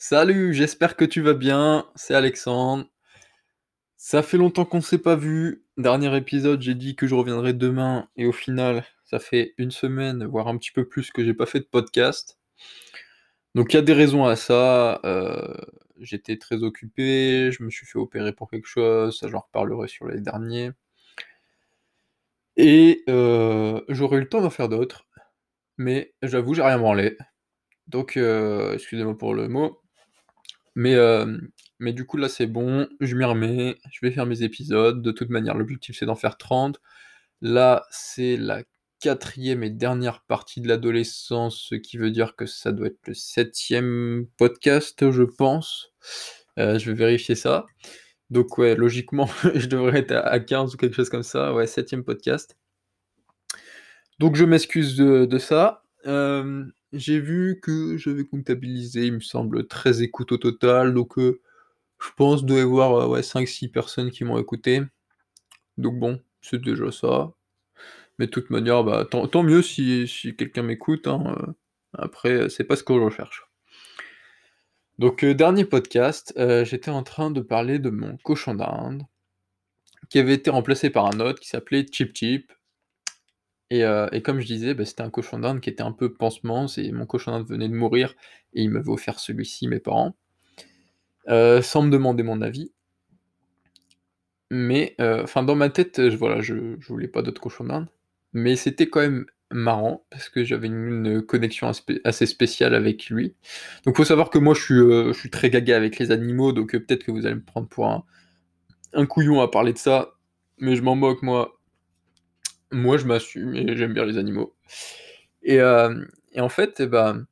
Salut, j'espère que tu vas bien, c'est Alexandre. Ça fait longtemps qu'on s'est pas vu. Dernier épisode, j'ai dit que je reviendrais demain et au final, ça fait une semaine, voire un petit peu plus que j'ai pas fait de podcast. Donc il y a des raisons à ça. euh, j'étais très occupé, je me suis fait opérer pour quelque chose, ça j'en reparlerai sur les derniers. Et euh, j'aurais eu le temps d'en faire d'autres, mais j'avoue, j'ai rien branlé. Donc, euh, excusez-moi pour le mot. Mais, euh, mais du coup, là, c'est bon, je m'y remets, je vais faire mes épisodes. De toute manière, l'objectif, c'est d'en faire 30. Là, c'est la quatrième et dernière partie de l'adolescence, ce qui veut dire que ça doit être le septième podcast, je pense. Euh, je vais vérifier ça. Donc, ouais, logiquement, je devrais être à 15 ou quelque chose comme ça. Ouais, septième podcast. Donc, je m'excuse de, de ça. J'ai vu que j'avais comptabilisé, il me semble, 13 écoutes au total. Donc, je pense doit y avoir euh, ouais, 5-6 personnes qui m'ont écouté. Donc, bon, c'est déjà ça. Mais de toute manière, bah, tant, mieux si, si quelqu'un m'écoute. hein, Après, c'est pas ce que je recherche. Donc, dernier podcast, j'étais en train de parler de mon cochon d'Inde, qui avait été remplacé par un autre qui s'appelait Chip Chip. Et, euh, et comme je disais, bah, c'était un cochon d'Inde qui était un peu pansement. C'est mon cochon d'Inde venait de mourir et il m'avait offert celui-ci, mes parents, euh, sans me demander mon avis. Mais, euh, enfin, dans ma tête, je, voilà, je, voulais pas d'autres cochons d'Inde. Mais c'était quand même marrant parce que j'avais une, connexion assez spéciale avec lui. Donc, faut savoir que moi, je suis, très gaga avec les animaux. Donc, peut-être que vous allez me prendre pour un, un couillon à parler de ça. Mais je m'en moque, moi. Moi, je m'assume et j'aime bien les animaux. Et, euh, en fait, eh ben,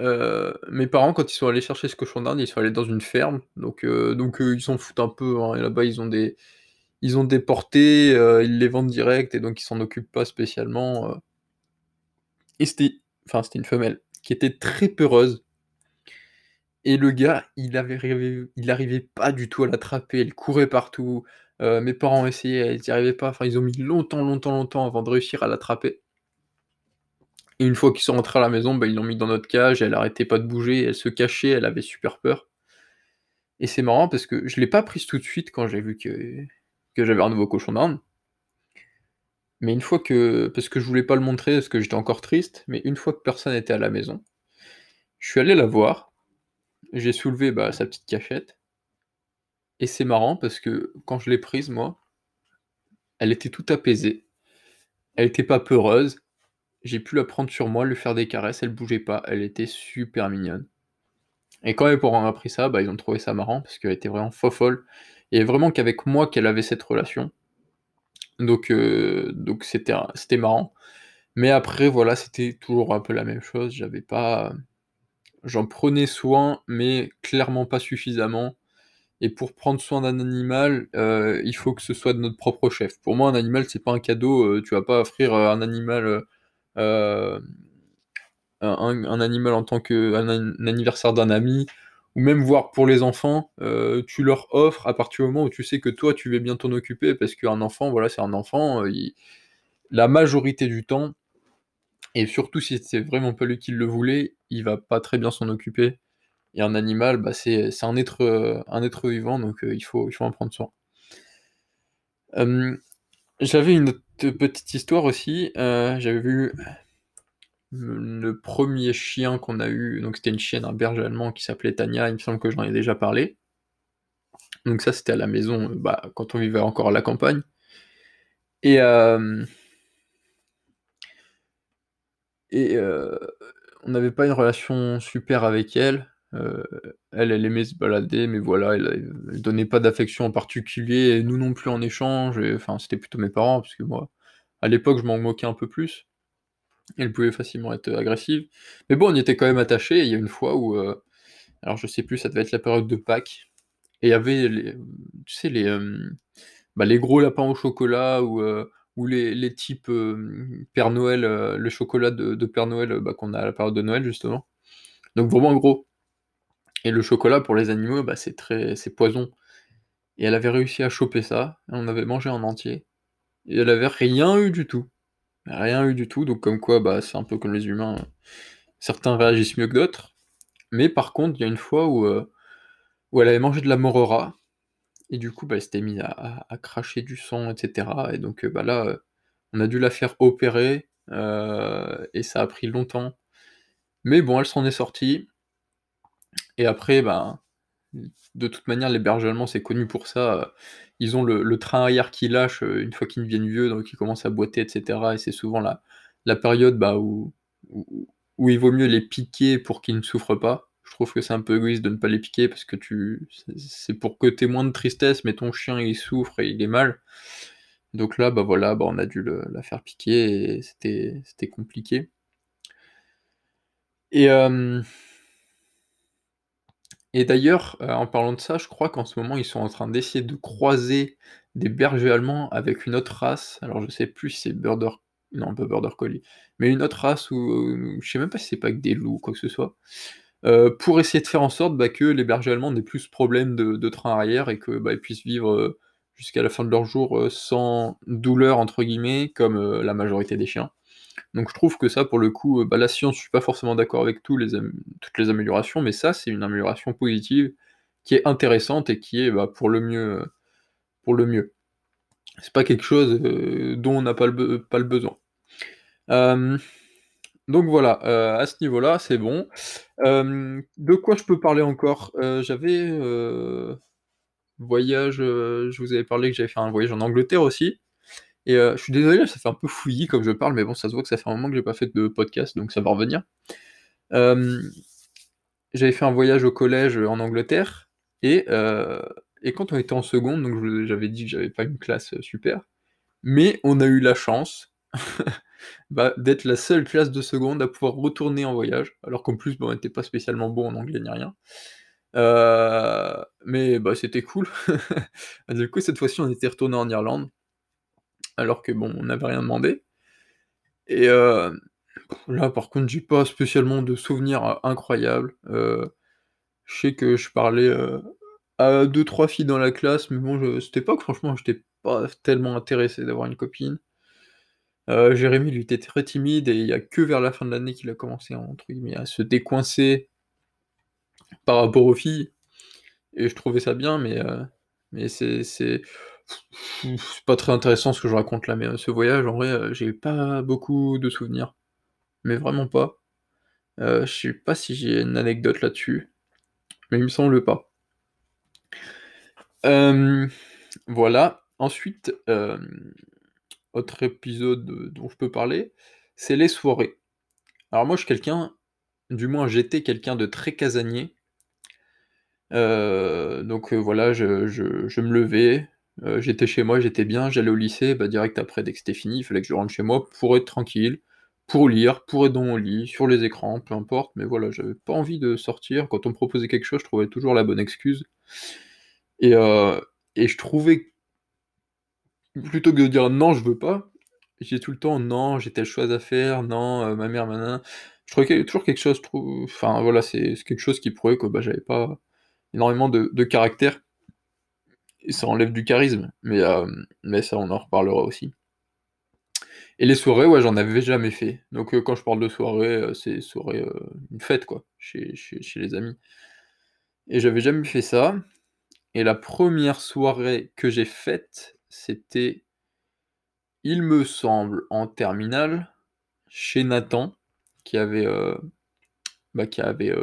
euh, mes parents, quand ils sont allés chercher ce cochon d'Inde, ils sont allés dans une ferme. Donc, euh, ils s'en foutent un peu. hein, là-bas, ils ont des, portées, ils les vendent direct et donc ils s'en occupent pas spécialement. Et c'était, enfin, c'était une femelle qui était très peureuse. Et le gars, il avait, il arrivait pas du tout à l'attraper. Elle courait partout. Euh, mes parents essayaient, ils n'y arrivaient pas. Enfin, ils ont mis longtemps, longtemps, longtemps avant de réussir à l'attraper. Et une fois qu'ils sont rentrés à la maison, bah, ils l'ont mis dans notre cage, elle arrêtait pas de bouger, elle se cachait, elle avait super peur. Et c'est marrant parce que je l'ai pas prise tout de suite quand j'ai vu que, j'avais un nouveau cochon d'Inde. Mais une fois que. Parce que je voulais pas le montrer, parce que j'étais encore triste, mais une fois que personne n'était à la maison, je suis allé la voir, j'ai soulevé bah, sa petite cachette, et c'est marrant parce que quand je l'ai prise, moi, elle était toute apaisée, elle était pas peureuse, j'ai pu la prendre sur moi, lui faire des caresses, elle bougeait pas, elle était super mignonne. Et quand mes parents ont appris ça, bah, ils ont trouvé ça marrant parce qu'elle était vraiment folle. Et vraiment qu'avec moi qu'elle avait cette relation. Donc euh, c'était c'était marrant. Mais après voilà, c'était toujours un peu la même chose. J'avais pas, j'en prenais soin, mais clairement pas suffisamment. Et pour prendre soin d'un animal, euh, il faut que ce soit de notre propre chef. Pour moi, un animal, c'est pas un cadeau. euh, tu vas pas offrir euh, un animal un, animal en tant que un, anniversaire d'un ami, ou même voir pour les enfants, tu leur offres à partir du moment où tu sais que toi tu vas bien t'en occuper, parce qu'un enfant, voilà, c'est un enfant, la majorité du temps, et surtout si c'est vraiment pas lui qui le voulait, il va pas très bien s'en occuper. Et un animal, bah, c'est un être, euh, un être vivant, donc euh, il faut, il faut en prendre soin. J'avais une petite histoire aussi. euh, j'avais vu le premier chien qu'on a eu, donc c'était une chienne, un berger allemand qui s'appelait Tania, il me semble que j'en ai déjà parlé. Donc ça c'était à la maison, bah, quand on vivait encore à la campagne. Et, et on n'avait pas une relation super avec elle. Euh, elle, aimait se balader, mais voilà, elle, elle donnait pas d'affection en particulier, et nous non plus en échange. Enfin, c'était plutôt mes parents, parce que moi, à l'époque, je m'en moquais un peu plus. Elle pouvait facilement être agressive. Mais bon, on y était quand même attachés. Il y a une fois où, euh, alors je sais plus, ça devait être la période de Pâques. Et il y avait, les, tu sais, les, euh, bah, les gros lapins au chocolat ou, ou les, les types Père Noël, le chocolat de, Père Noël bah, qu'on a à la période de Noël justement. Donc vraiment gros. Et le chocolat pour les animaux, bah, c'est très, c'est poison. Et elle avait réussi à choper ça. On avait mangé en entier. Et elle avait rien eu du tout. Rien eu du tout. Donc comme quoi, bah, c'est un peu comme les humains. Certains réagissent mieux que d'autres. Mais par contre, il y a une fois où, heu, où elle avait mangé de la morora et du coup, bah, elle s'était mise à à cracher du sang et cetera et donc, heu, bah, là, heu, on a dû la faire opérer, et ça a pris longtemps. Mais bon, elle s'en est sortie et après, ben, de toute manière, allemands, c'est connu pour ça, ils ont le train arrière qui lâche, heu, une fois qu'ils deviennent vieux, donc ils commencent à boiter et cetera et c'est souvent la période, bah, où il vaut mieux les piquer pour qu'ils ne souffrent pas. Je trouve que c'est un peu égoïste de ne pas les piquer parce que tu c'est pour que tu aies moins de tristesse, mais ton chien, il souffre et il est mal. Donc là, bah, voilà, bah, on a dû la faire piquer et c'était compliqué. Et hem et d'ailleurs, heu, en parlant de ça, je crois qu'en ce moment, ils sont en train d'essayer de croiser des bergers allemands avec une autre race. Alors je sais plus si c'est border non pas border collie, mais une autre race ou je sais même pas si c'est pas que des loups ou quoi que ce soit, heu, pour essayer de faire en sorte, bah, que les bergers allemands n'aient plus ce problème de train arrière et que, bah, ils puissent vivre, jusqu'à la fin de leurs jours, heu, sans «douleur» entre guillemets, comme, la majorité des chiens. Donc je trouve que ça, pour le coup, heu, bah, la science, je suis pas forcément d'accord avec toutes les améliorations, mais ça, c'est une amélioration positive qui est intéressante et qui est, bah, pour le mieux, heu, pour le. C'est pas quelque chose, heu, dont on n'a pas le besoin. Donc voilà, à ce niveau-là, c'est bon. De quoi je peux parler encore? J'avais, voyage, je vous avais parlé que j'avais fait un voyage en Angleterre aussi et heu, je suis désolé, ça fait un peu fouillis comme je parle, mais bon, ça se voit que ça fait un moment que j'ai pas fait de podcast, donc ça va revenir. Hem, j'avais fait un voyage au collège, en Angleterre et heu et quand on était en seconde, donc j'avais dit que j'avais pas une classe, super, mais on a eu la chance, bah, d'être la seule classe de seconde à pouvoir retourner en voyage, alors qu'en plus, bon, on était pas spécialement bon en anglais ni rien. Mais bah, c'était cool. Du coup, cette fois-ci, on était retourné en Irlande alors que bon, on n'avait rien demandé. Et heu, là par contre, j'ai pas spécialement de souvenirs, heu, incroyables. Heu, je sais que je parlais, à 2-3 filles dans la classe, mais bon, cette époque, franchement, j'étais pas tellement intéressé d'avoir une copine. Jérémy, lui, était très timide et il y a que vers la fin de l'année qu'il a commencé, entre guillemets, à se «décoincer» par rapport aux filles et je trouvais ça bien, mais mais c'est c'est pas très intéressant ce que je raconte là, mais heu, ce voyage en vrai, heu, j'ai pas beaucoup de souvenirs, mais vraiment pas. Heu, je sais pas si j'ai une anecdote là-dessus, mais il me semble pas. Hem, voilà. Ensuite, autre épisode, dont je peux parler, c'est les soirées. Alors moi, je suis quelqu'un du moins j'étais quelqu'un de très casanier. Donc voilà, je me levais, heu, j'étais chez moi, j'étais bien, j'allais au lycée, bah, direct après, dès que c'était fini, il fallait que je rentre chez moi pour être tranquille, pour lire, pour être dans mon lit, sur les écrans, peu importe, mais voilà, j'avais pas envie de sortir. Quand on me proposait quelque chose, je trouvais toujours la bonne excuse et heu et je trouvais plutôt que de dire: «Non, je veux pas», disais tout le temps: «Non, j'ai telle chose à faire, non, heu, ma mère nin Je trouvais toujours quelque chose, enfin voilà, c'est quelque chose qui prouvait que, bah, j'avais pas énormément de de caractère ça enlève du charisme, mais hem, mais ça, on en reparlera aussi. Et les soirées, ouais, j'en avais jamais fait. Donc heu, quand je parle de soirée, heu, c'est soirée, heu, une fête quoi, chez chez chez les amis. Et j'avais jamais fait ça et la première soirée que j'ai faite, c'était il me semble, en terminale, chez Nathan, qui avait, bah, qui avait,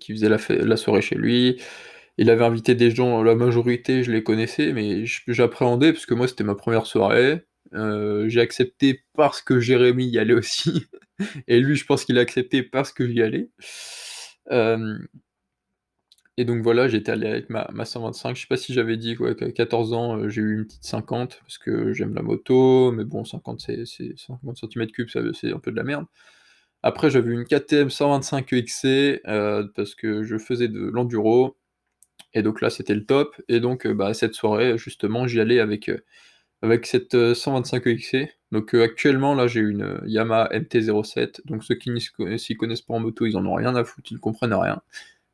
qui faisait la la soirée chez lui. Il avait invité des gens, la majorité, je les connaissais, mais j'appréhendais parce que moi, c'était ma première soirée. Heu, j'ai accepté parce que Jérémy y allait aussi et lui, je pense qu'il a accepté parce que j'y allais. Hem et donc voilà, j'étais allé avec ma ma 125. Je sais pas si j'avais dit, ouais, qu'à 14 ans, heu, j'ai eu une petite 50 parce que j'aime la moto, mais bon 50 c'est c'est 50 centimètres cubes, ça c'est un peu de la merde. Après, j'avais une KTM 125 EXC, heu, parce que je faisais de l'enduro et donc là, c'était le top et donc heu, bah, cette soirée, justement, j'y allais avec, heu, avec cette, heu, 125 EXC. Donc actuellement, là, j'ai une, Yamaha MT-07, donc ceux qui n'y s'y connaissent pas en moto, ils en ont rien à foutre, ils comprennent rien.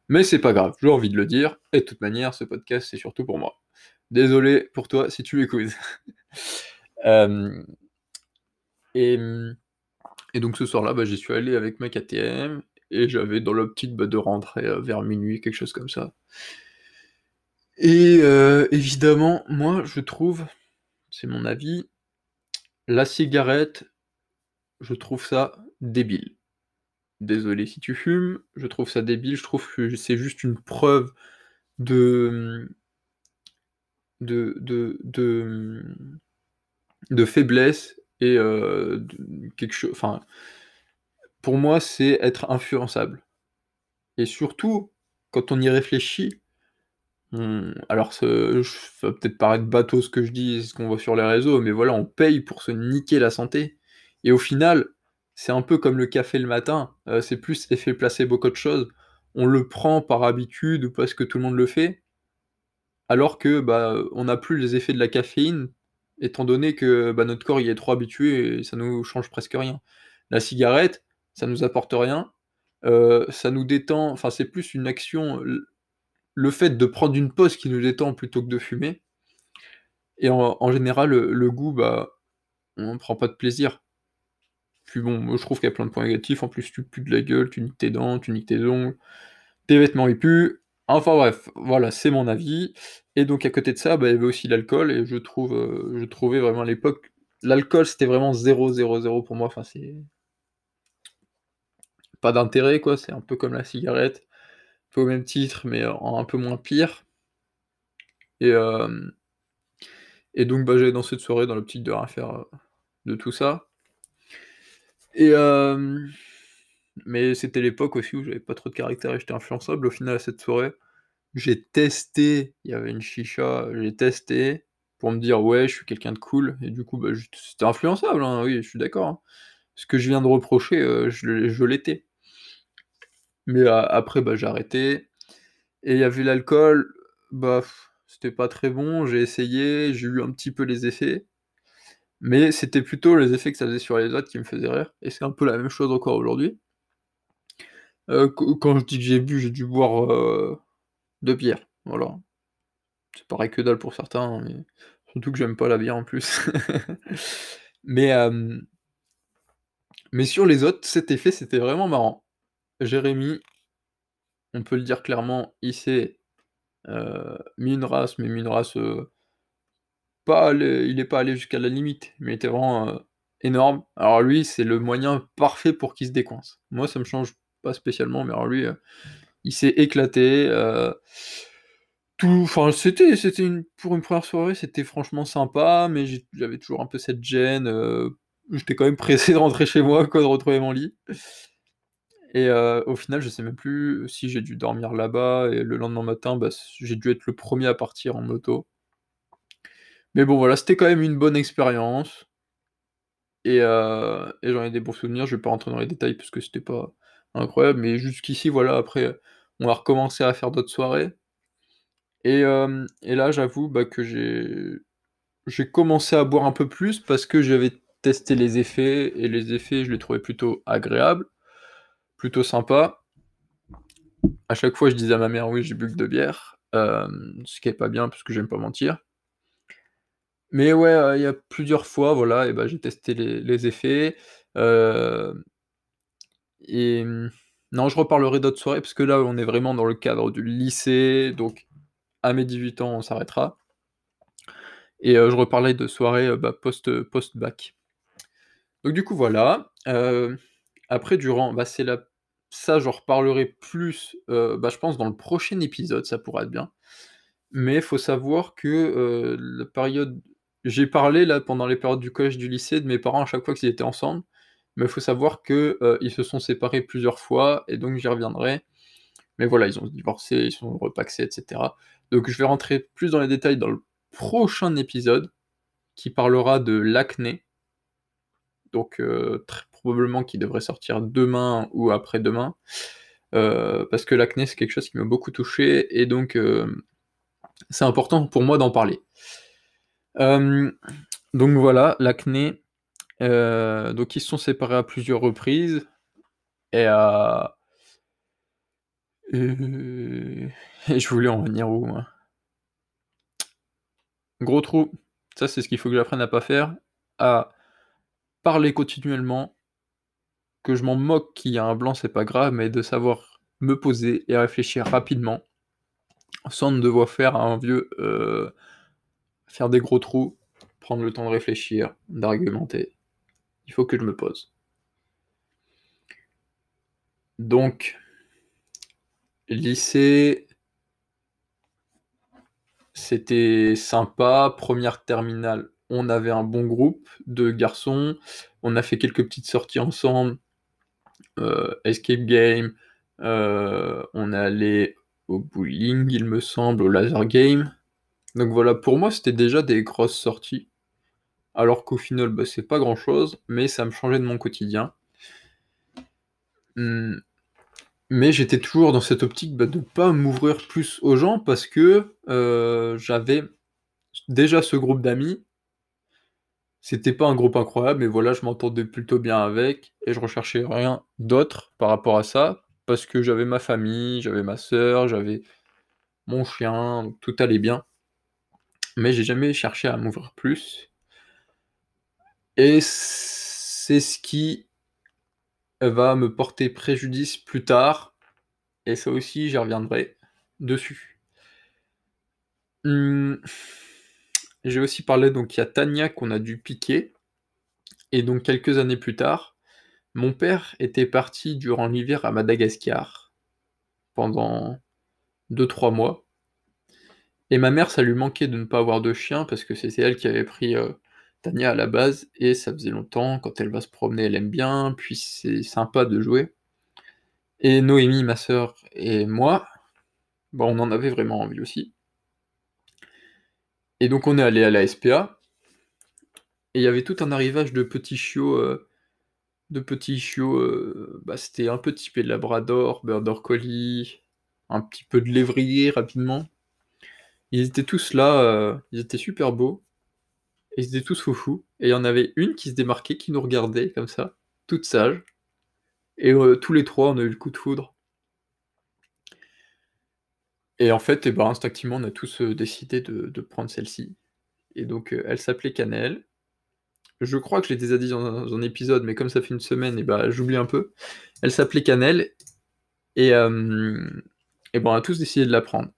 Mais c'est pas grave, j'ai envie de le dire et de toute manière, ce podcast, c'est surtout pour moi. Désolé pour toi si tu m'écoutes. Et donc ce soir-là, bah, j'y suis allé avec ma KTM et j'avais dans l'optique, bah, de rentrer, vers minuit, quelque chose comme ça. Et heu, évidemment, moi, je trouve, c'est mon avis, la cigarette, je trouve ça débile. Désolé si tu fumes, je trouve ça débile, je trouve que c'est juste une preuve de, de de de, faiblesse et de quelque cho enfin, pour moi, c'est être influençable et surtout, quand on y réfléchit, on alors ça va peut-être paraître bateau ce que je dis, ce qu'on voit sur les réseaux, mais voilà, on paye pour se niquer la santé et au final, c'est un peu comme le café le matin, heu, c'est plus effet placebo qu'autre chose. On le prend par habitude ou parce que tout le monde le fait alors que, bah, on n'a plus les effets de la caféine, étant donné que, bah, notre corps y est trop habitué et ça nous change presque rien. La cigarette, ça nous apporte rien, heu, ça nous détend, enfin, c'est plus une action, le fait de prendre une pause qui nous détend plutôt que de fumer. Et en général, le goût, bah, on prend pas de plaisir. Puis bon, je trouve qu'il y a plein de points négatifs, en plus tu pues de la gueule, tu niques tes dents, tu niques tes ongles, tes vêtements ils puent, enfin bref, voilà, c'est mon avis. Et donc à côté de ça, bah, il y avait aussi l'alcool. Et je heu, je trouvais vraiment à l'époque, l'alcool c'était vraiment 0-0-0 pour moi, enfin c'est pas d'intérêt quoi, c'est un peu comme la cigarette, peu au même titre, mais en un peu moins pire et hem et donc bah, j'allais dans cette soirée dans l'optique de rien faire, heu, de tout ça et hem, mais c'était l'époque aussi où j'avais pas trop de caractère et j'étais influençable. Au final, à cette soirée, j'ai testé, il y avait une chicha, j'ai testé pour me dire: «Ouais, je suis quelqu'un de cool» et du coup, bah, c'était influençable, hein, oui, je suis d'accord, hein. Ce que je viens de reprocher, je l'étais. Mais a après, bah, j'ai arrêté et il y avait l'alcool, bah, c'était pas très bon, j'ai essayé, j'ai eu un petit peu les effets, mais c'était plutôt les effets que ça faisait sur les autres qui me faisaient rire et c'est un peu la même chose encore aujourd'hui. Heu, q quand je dis que j'ai bu, j'ai dû boire, heu, 2 bières, voilà. Ça paraît que dalle pour certains, hein, mais surtout que j'aime pas la bière en plus. Mais hem mais sur les autres, cet effet, c'était vraiment marrant. Jérémy on peut le dire clairement, il s'est, heu, mis une race, mais une race, heu pas il est pas allé jusqu'à la limite, mais il était vraiment, heu, énorme. Alors lui, c'est le moyen parfait pour qu'il se décoince. Moi, ça me change pas spécialement, mais alors lui, il s'est éclaté, tout enfin, c'était pour une 1re soirée, c'était franchement sympa, mais j'avais toujours un peu cette gêne, j'étais quand même pressé de rentrer chez moi de retrouver mon lit et au final, je sais même plus si j'ai dû dormir là-bas et le lendemain matin, bah, j'ai dû être le 1er à partir en moto. Mais bon, voilà, c'était quand même une bonne expérience. Et j'en ai des bons souvenirs. Je vais pas rentrer dans les détails parce que c'était pas incroyable, mais jusqu'ici, voilà, après, on a recommencé à faire d'autres soirées. Et là, j'avoue, bah, que j'ai commencé à boire un peu plus parce que j'avais testé les effets et les effets, je les trouvais plutôt agréables, plutôt sympas. À chaque fois, je disais à ma mère: «Oui, j'ai bu que 2 bières», hem, ce qui est pas bien parce que j'aime pas mentir mais ouais, heu, il y a plusieurs fois, voilà et bah, j'ai testé les effets, hem et non, je reparlerai d'autres soirées parce que là, on est vraiment dans le cadre du lycée, donc à mes 18 ans, on s'arrêtera et je reparlerai de soirées, bah, post-bac. Donc du coup, voilà, après durant bah, c'est la ça, j'en reparlerai plus, bah, je pense dans le prochain épisode, ça pourrait être bien, mais faut savoir que, la période j'ai parlé là, pendant les périodes du collège, du lycée, de mes parents à chaque fois qu'ils étaient ensemble, mais il faut savoir que, heu, ils se sont séparés plusieurs fois et donc j'y reviendrai, mais voilà, ils ont divorcé, ils sont repacsés et cetera, donc je vais rentrer plus dans les détails dans le prochain épisode qui parlera de l'acné. Donc très probablement qui devrait sortir demain ou après-demain, heu, parce que l'acné, c'est quelque chose qui m'a beaucoup touché et donc hem, c'est important pour moi d'en parler. Hem, donc voilà, l'acné, donc ils se sont séparés à plusieurs reprises et et je voulais en venir où moi? Gros trou, ça c'est ce qu'il faut que j'apprenne à pas faire, à parler continuellement que je m'en moque qu'il y a un blanc, c'est pas grave, mais de savoir me poser et réfléchir rapidement, sans devoir faire un vieux, heu, faire des gros trous, prendre le temps de réfléchir, d'argumenter. Il faut que je me pose. Donc lycée c'était sympa. Première terminale, on avait un bon groupe de garçons. On a fait quelques petites sorties ensemble. Euh, escape game. Euh, on allé au bowling, il me semble, au laser game. Donc voilà, pour moi, c'était déjà des grosses sorties. Alors qu'au final, bah, c'est pas grand chose, mais ça me changeait de mon quotidien. Hmm. Mais j'étais toujours dans cette optique bah, de pas m'ouvrir plus aux gens parce que euh, j'avais déjà ce groupe d'amis. C'était pas un groupe incroyable, mais voilà, je m'entendais plutôt bien avec et je recherchais rien d'autre par rapport à ça parce que j'avais ma famille, j'avais ma sœur, j'avais mon chien, tout allait bien. Mais j'ai jamais cherché à m'ouvrir plus. Et c'est ce qui va me porter préjudice plus tard, et ça aussi, j'y reviendrai dessus. Mmh. J'ai aussi parlé, donc il y a Tania qu'on a dû piquer, et donc quelques années plus tard, mon père était parti durant l'hiver à Madagascar pendant 2-3 mois. Et ma mère, ça lui manquait de ne pas avoir de chien parce que c'était elle qui avait pris euh, Tania à la base, et ça faisait longtemps, quand elle va se promener, elle aime bien, puis c'est sympa de jouer. Et Noémie, ma sœur, et moi, bon, on en avait vraiment envie aussi. Et donc on est allé à la SPA, et il y avait tout un arrivage de petits chiots, euh, de petits chiots, euh, bah, c'était un peu typé de Labrador, Border Collie, un petit peu de lévrier rapidement. Ils étaient tous là, euh, ils étaient super beaux. Ils étaient tous foufous. Et il y en avait une qui se démarquait, qui nous regardait comme ça, toute sage. Et tous les trois, on a eu le coup de foudre. Et en fait, eh ben, instinctivement, on a tous euh, décidé de, prendre celle-ci. Et donc, euh, elle s'appelait Cannelle. Je crois que je l'ai déjà dit dans un, épisode, mais comme ça fait une semaine, eh ben, j'oublie un peu. Elle s'appelait Cannelle. Et, et ben, on a tous décidé de la prendre.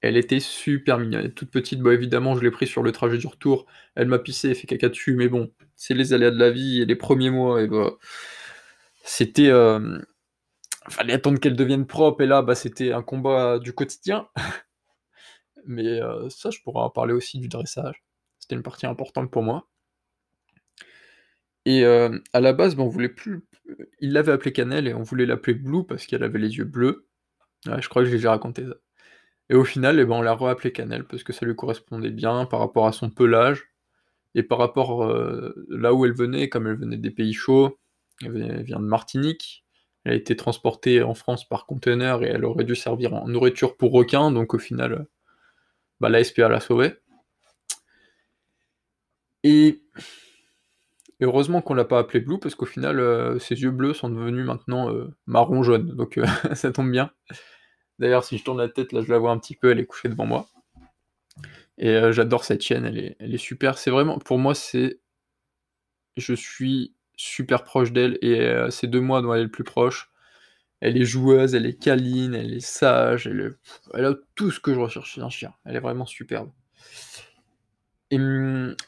Elle était super mignonne, toute petite, bah, évidemment je l'ai pris sur le trajet du retour, elle m'a pissé, fait caca dessus, mais bon, c'est les aléas de la vie et les premiers mois et bah, c'était, euh, fallait attendre qu'elle devienne propre et là, bah, c'était un combat du quotidien. Mais euh, ça, je pourrais en parler aussi du dressage. C'était une partie importante pour moi. Et euh, à la base, bah, on voulait plus. Il l'avait appelée Cannelle et on voulait l'appeler Blue parce qu'elle avait les yeux bleus. je crois que j'ai déjà raconté ça. Et au final, eh ben, on l'a re-appelé Cannelle parce que ça lui correspondait bien par rapport à son pelage et par rapport euh, là où elle venait, comme elle venait des pays chauds, elle vient de Martinique, elle a été transportée en France par conteneur et elle aurait dû servir en nourriture pour requins, donc au final, bah, la SPA l'a sauvée. Et heureusement qu'on l'a pas appelé Blue parce qu'au final, euh, ses yeux bleus sont devenus maintenant euh, marron-jaune, donc ça tombe bien. D'ailleurs, si je tourne la tête, là, je la vois un petit peu, elle est couchée devant moi. Et euh, j'adore cette chaîne, elle est, elle est super. C'est vraiment, pour moi, c'est. Je suis super proche d'elle et euh, c'est de moi dont elle est le plus proche. Elle est joueuse, elle est câline, elle est sage, elle, a tout ce que je recherche chez un chien. Elle est vraiment superbe. Et,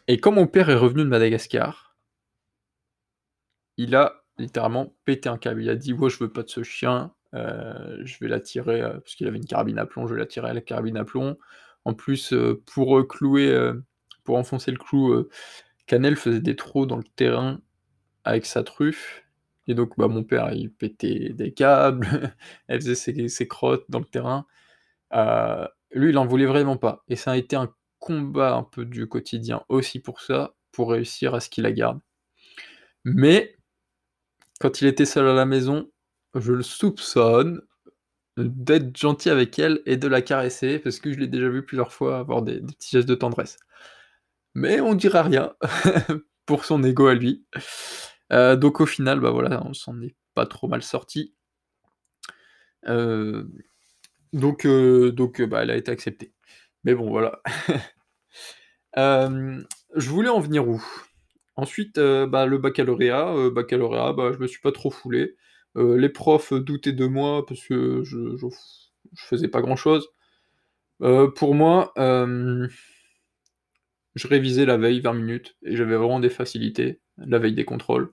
et quand mon père est revenu de Madagascar, il a littéralement pété un câble. Il a dit Ouais, je veux pas de ce chien, euh, je vais la tirer, euh, parce qu'il avait une carabine à plomb, je vais la tirer à la carabine à plomb. En plus, euh, pour clouer, pour enfoncer le clou, Canel faisait des trous dans le terrain avec sa truffe. Et donc, bah, mon père, il pétait des câbles, elle faisait ses, crottes dans le terrain. lui, il en voulait vraiment pas. Et ça a été un combat un peu du quotidien aussi pour ça, pour réussir à ce qu'il la garde. Mais, quand il était seul à la maison, je le soupçonne d'être gentil avec elle et de la caresser, parce que je l'ai déjà vu plusieurs fois avoir des, petits gestes de tendresse. Mais on dira rien pour son ego à lui. Euh, donc au final, bah voilà, on s'en est pas trop mal sorti. Euh, donc, euh, bah, elle a été acceptée. Mais bon, voilà. je voulais en venir où? Ensuite, bah, le baccalauréat, baccalauréat, bah, je me suis pas trop foulé. Les profs doutaient de moi parce que je je faisais pas grand-chose. Euh, pour moi, je révisais la veille 20 minutes et j'avais vraiment des facilités, la veille des contrôles,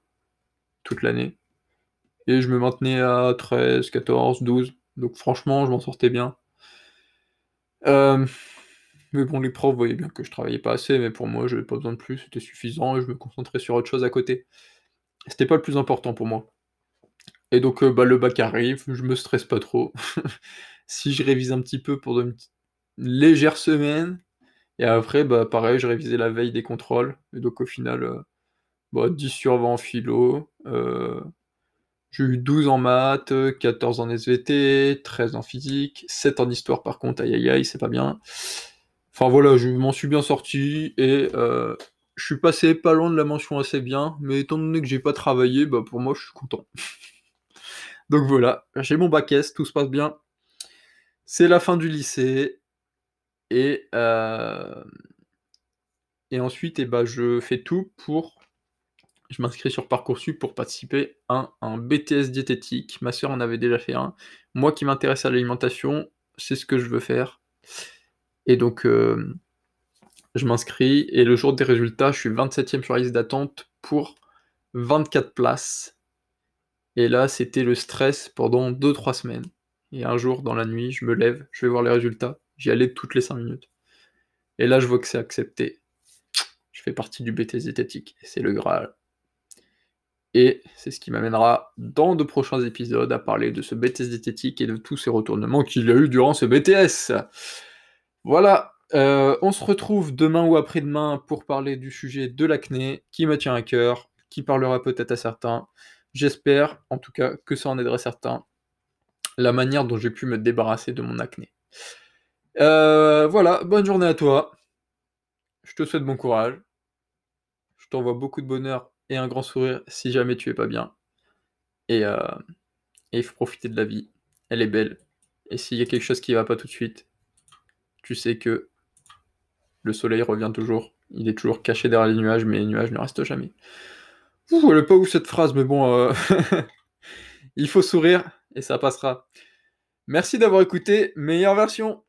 l'année. Et je me maintenais à 13-14-12, donc franchement, je m'en sortais bien. Hem, mais bon, les profs voyaient bien que je travaillais pas assez, mais pour moi, j'avais pas besoin de plus, c'était suffisant et je me concentrais sur autre chose à côté. C'était pas le plus important pour moi. Et donc heu, bah, le bac arrive, je me stresse pas trop. Si je révise un petit peu pendant une légère semaine et après, bah, pareil, je révisais la veille des contrôles. Et donc au final, heu, bah, 10 sur 20 en philo, heu, j'ai eu 12 en maths, 14 en SVT, 13 en physique, 7 en histoire par contre, aïe aïe aïe, c'est pas bien. Enfin voilà, je m'en suis bien sorti et heu, je suis passé pas loin de la mention assez bien, mais étant donné que j'ai pas travaillé, bah, pour moi, je suis content. Donc voilà, j'ai mon bac S, tout se passe bien. C'est la fin du lycée et et ensuite et bah, je fais tout pour je m'inscris sur Parcoursup pour participer à un BTS diététique. Ma sœur en avait déjà fait un. Moi qui m'intéresse à l'alimentation, c'est ce que je veux faire. Et donc hem, je m'inscris et le jour des résultats, je suis 27e sur la liste d'attente pour 24 places. Et là, c'était le stress pendant 2-3 semaines. Et un jour, dans la nuit, je me lève, je vais voir les résultats, j'y allais toutes les 5 minutes. Et là, je vois que c'est accepté. Je fais partie du BTS diététique. C'est le graal et c'est ce qui m'amènera dans de prochains épisodes à parler de ce BTS diététique et de tous ces retournements qu'il y a eu durant ce BTS. Voilà, heu, on se retrouve demain ou après-demain pour parler du sujet de l'acné qui me tient à cœur, qui parlera peut-être à certains. J'espère, en tout cas, que ça en aidera certains. La manière dont j'ai pu me débarrasser de mon acné. Heu, voilà, bonne journée à toi. Je te souhaite bon courage. Je t'envoie beaucoup de bonheur et un grand sourire si jamais tu es pas bien et et il faut profiter de la vie. Elle est belle et s'il y a quelque chose qui va pas tout de suite, tu sais que le soleil revient toujours. Il est toujours caché derrière les nuages, mais les nuages ne restent jamais. Ouh, elle est pas ouf cette phrase, mais bon, heu, il faut sourire et ça passera. Merci d'avoir écouté, meilleure version!